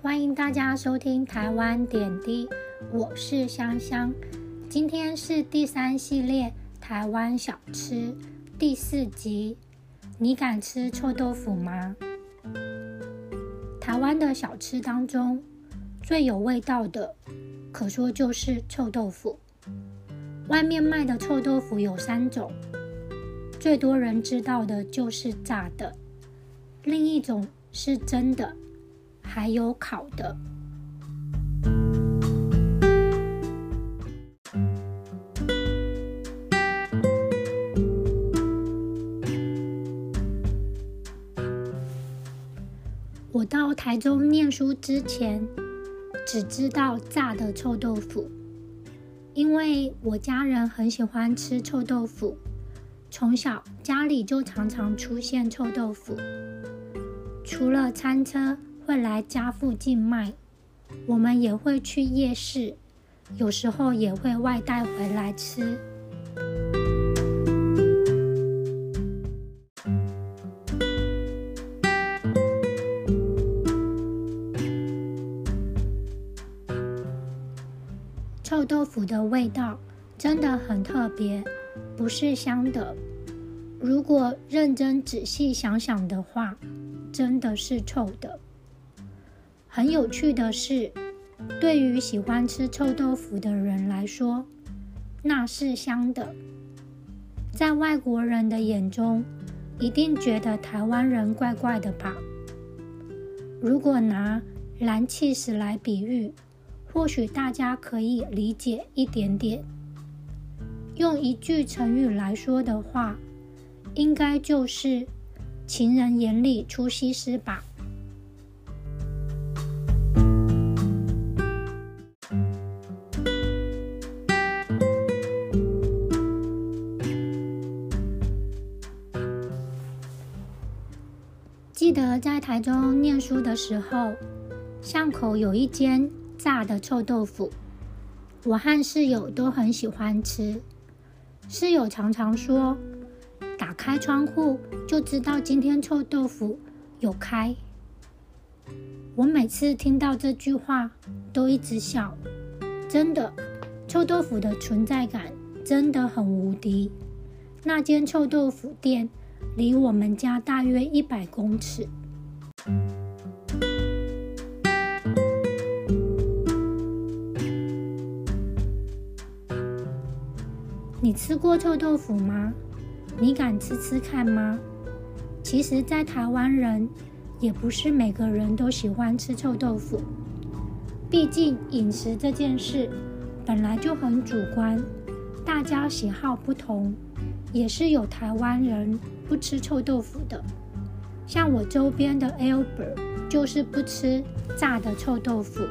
欢迎大家收听台湾点滴，我是香香。今天是第三系列台湾小吃第四集。你敢吃臭豆腐吗？台湾的小吃当中最有味道的，可说就是臭豆腐。外面卖的臭豆腐有三种，最多人知道的就是炸的，另一种是真的。还有烤的。我到台中念书之前，只知道炸的臭豆腐，因为我家人很喜欢吃臭豆腐，从小家里就常常出现臭豆腐，除了餐车。会来家附近卖，我们也会去夜市，有时候也会外带回来吃。臭豆腐的味道真的很特别，不是香的。如果认真仔细想想的话，真的是臭的。很有趣的是，对于喜欢吃臭豆腐的人来说，那是香的。在外国人的眼中，一定觉得台湾人怪怪的吧？如果拿蓝气死来比喻，或许大家可以理解一点点。用一句成语来说的话，应该就是“情人眼里出西施”吧。记得在台中念书的时候，巷口有一间炸的臭豆腐，我和室友都很喜欢吃。室友常常说：“打开窗户就知道今天臭豆腐有开。”我每次听到这句话都一直笑。真的，臭豆腐的存在感真的很无敌。那间臭豆腐店。离我们家大约一百公尺。你吃过臭豆腐吗？你敢吃吃看吗？其实，在台湾人也不是每个人都喜欢吃臭豆腐，毕竟饮食这件事本来就很主观，大家喜好不同。也是有台湾人不吃臭豆腐的，像我周边的 Albert 就是不吃炸的臭豆腐。